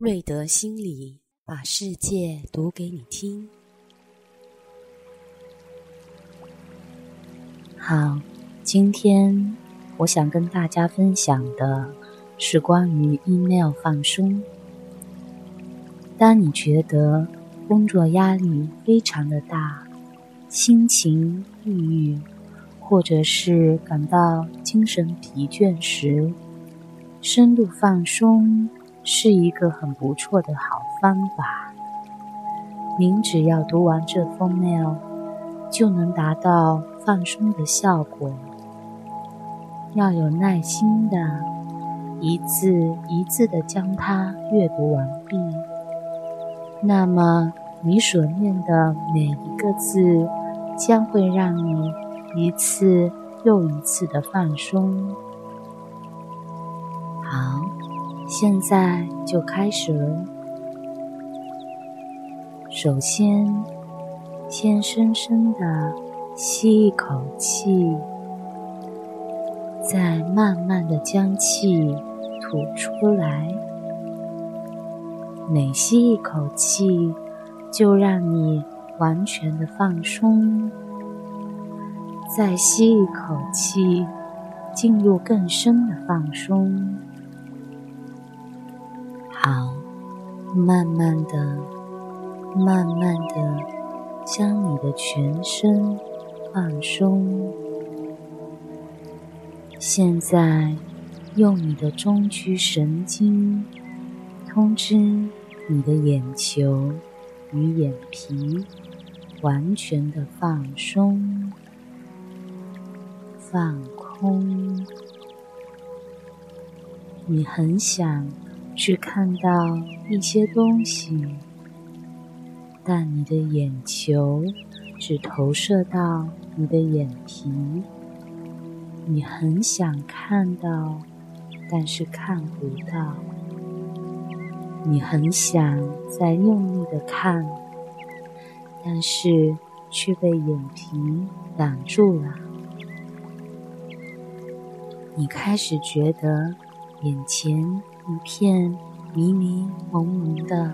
瑞德心理把世界读给你听。好，今天我想跟大家分享的是关于 email 放松。当你觉得工作压力非常的大，心情抑郁，或者是感到精神疲倦时，深度放松。是一个很不错的好方法。您只要读完这封 mail，就能达到放松的效果。要有耐心的，一字一字的将它阅读完毕。那么，你所念的每一个字，将会让你一次又一次的放松。现在就开始了。首先，先深深的吸一口气，再慢慢的将气吐出来。每吸一口气，就让你完全的放松。再吸一口气，进入更深的放松。好，慢慢的、慢慢的将你的全身放松。现在，用你的中区神经通知你的眼球与眼皮，完全的放松、放空。你很想。去看到一些东西，但你的眼球只投射到你的眼皮。你很想看到，但是看不到。你很想再用力的看，但是却被眼皮挡住了。你开始觉得眼前。一片迷迷蒙蒙的，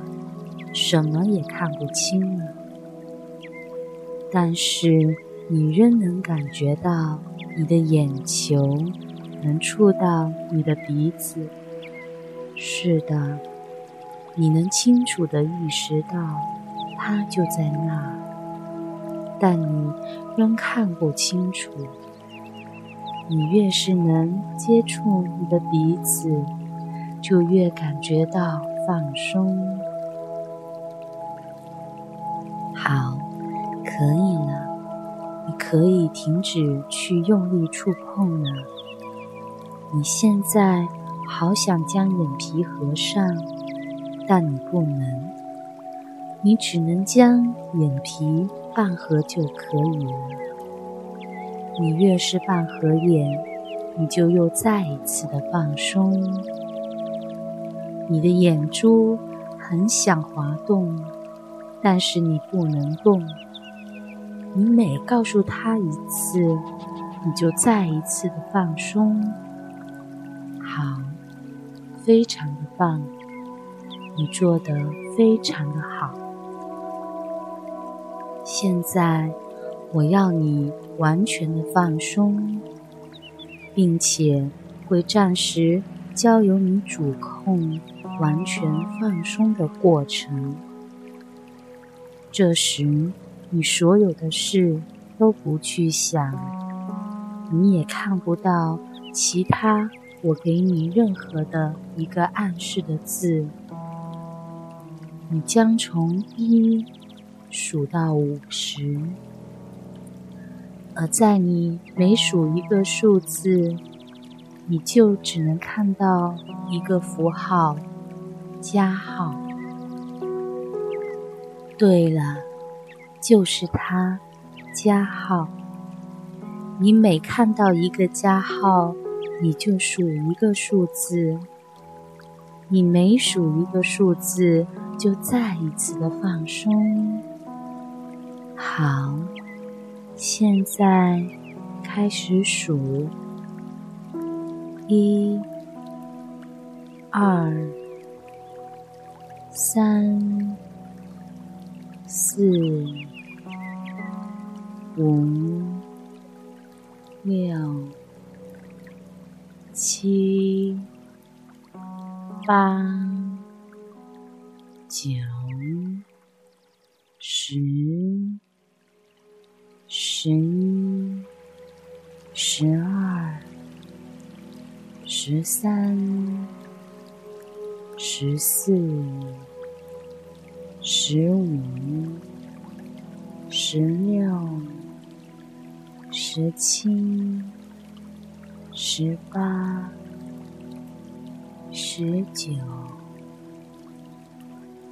什么也看不清了。但是你仍能感觉到你的眼球能触到你的鼻子。是的，你能清楚的意识到它就在那，但你仍看不清楚。你越是能接触你的鼻子。就越感觉到放松。好，可以了，你可以停止去用力触碰了。你现在好想将眼皮合上，但你不能，你只能将眼皮半合就可以了。你越是半合眼，你就又再一次的放松。你的眼珠很想滑动，但是你不能动。你每告诉他一次，你就再一次的放松。好，非常的棒，你做的非常的好。现在我要你完全的放松，并且会暂时交由你主控。完全放松的过程。这时，你所有的事都不去想，你也看不到其他我给你任何的一个暗示的字。你将从一数到五十，而在你每数一个数字，你就只能看到一个符号。加号。对了，就是它，加号。你每看到一个加号，你就数一个数字。你每数一个数字，就再一次的放松。好，现在开始数，一、二。三、四、五、六、七、八、九、十、十一、十二、十三。十四、十五、十六、十七、十八、十九、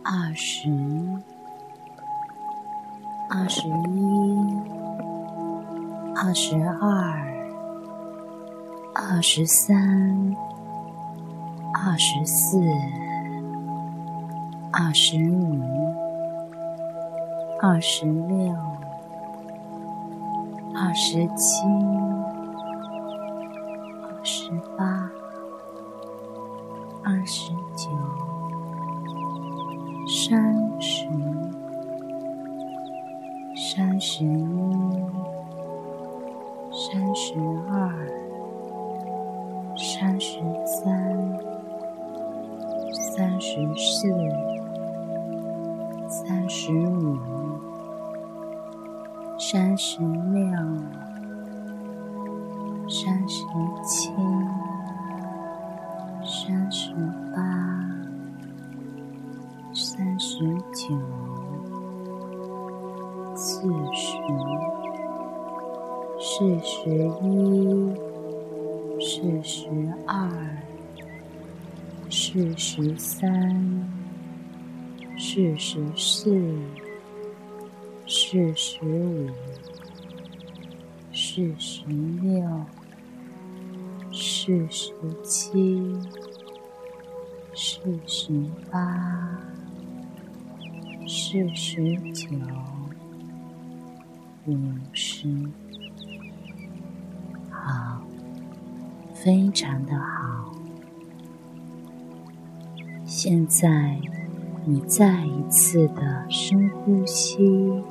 二十、二十一、二十二、二十三。二十四、二十五、二十六、二十七、二十八、二十九、三十、三十一、三十二、十四、三十五、三十六、三十七、三十八、三十九、四十、四十一、四十二。四十三，四十四，四十五，四十六，四十七，四十八，四十九，五十，好，非常的好。现在，你再一次的深呼吸，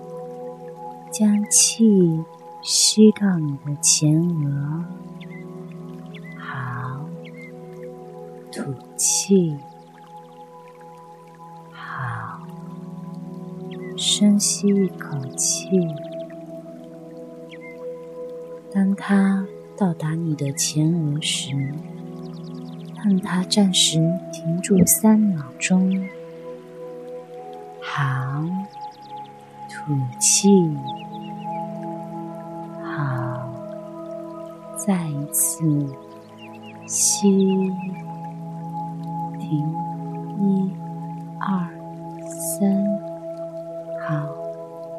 将气吸到你的前额，好，吐气，好，深吸一口气。当它到达你的前额时，让它暂时停住三秒钟，好，吐气，好，再一次吸，停，一、二、三，好，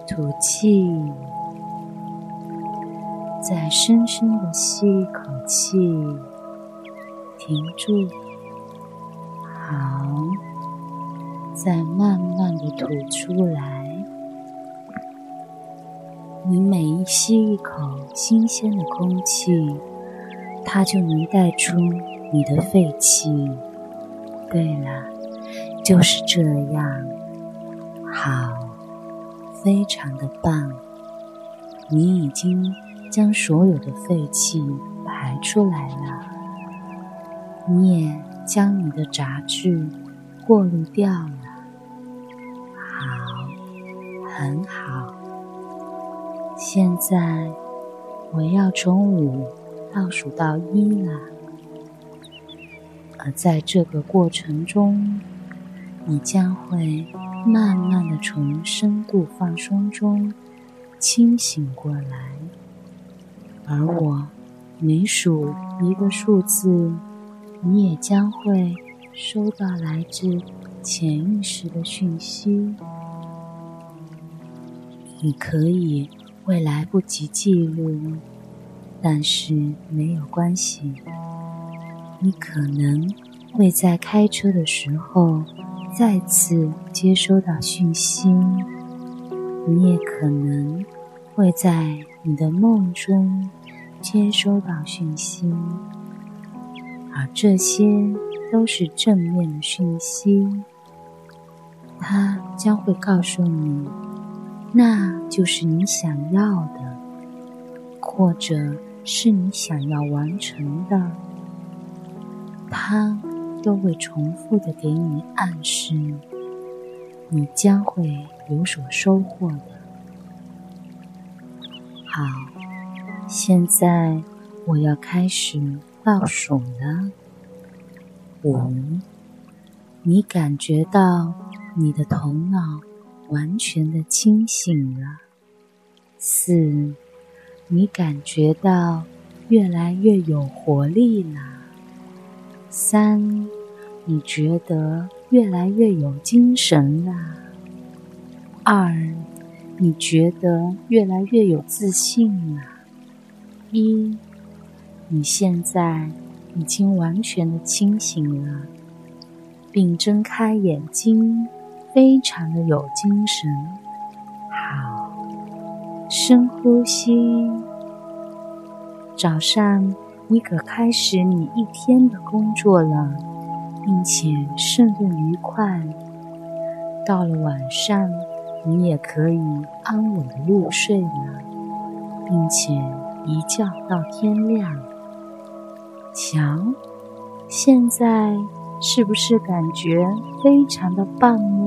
吐气，再深深的吸一口气。停住，好，再慢慢的吐出来。你每一吸一口新鲜的空气，它就能带出你的废气。对了，就是这样，好，非常的棒。你已经将所有的废气排出来了。你也将你的杂质过滤掉了，好，很好。现在我要从五倒数到一了，而在这个过程中，你将会慢慢的从深度放松中清醒过来，而我每数一个数字。你也将会收到来自潜意识的讯息。你可以会来不及记录，但是没有关系。你可能会在开车的时候再次接收到讯息。你也可能会在你的梦中接收到讯息。而这些都是正面的讯息，它将会告诉你，那就是你想要的，或者是你想要完成的。它都会重复的给你暗示，你将会有所收获的。好，现在我要开始倒数了。五，你感觉到你的头脑完全的清醒了。四，你感觉到越来越有活力了。三，你觉得越来越有精神了。二，你觉得越来越有自信了。一，你现在。已经完全的清醒了，并睁开眼睛，非常的有精神。好，深呼吸。早上你可开始你一天的工作了，并且顺利愉快。到了晚上，你也可以安稳的入睡了，并且一觉到天亮。瞧，现在是不是感觉非常的棒呢？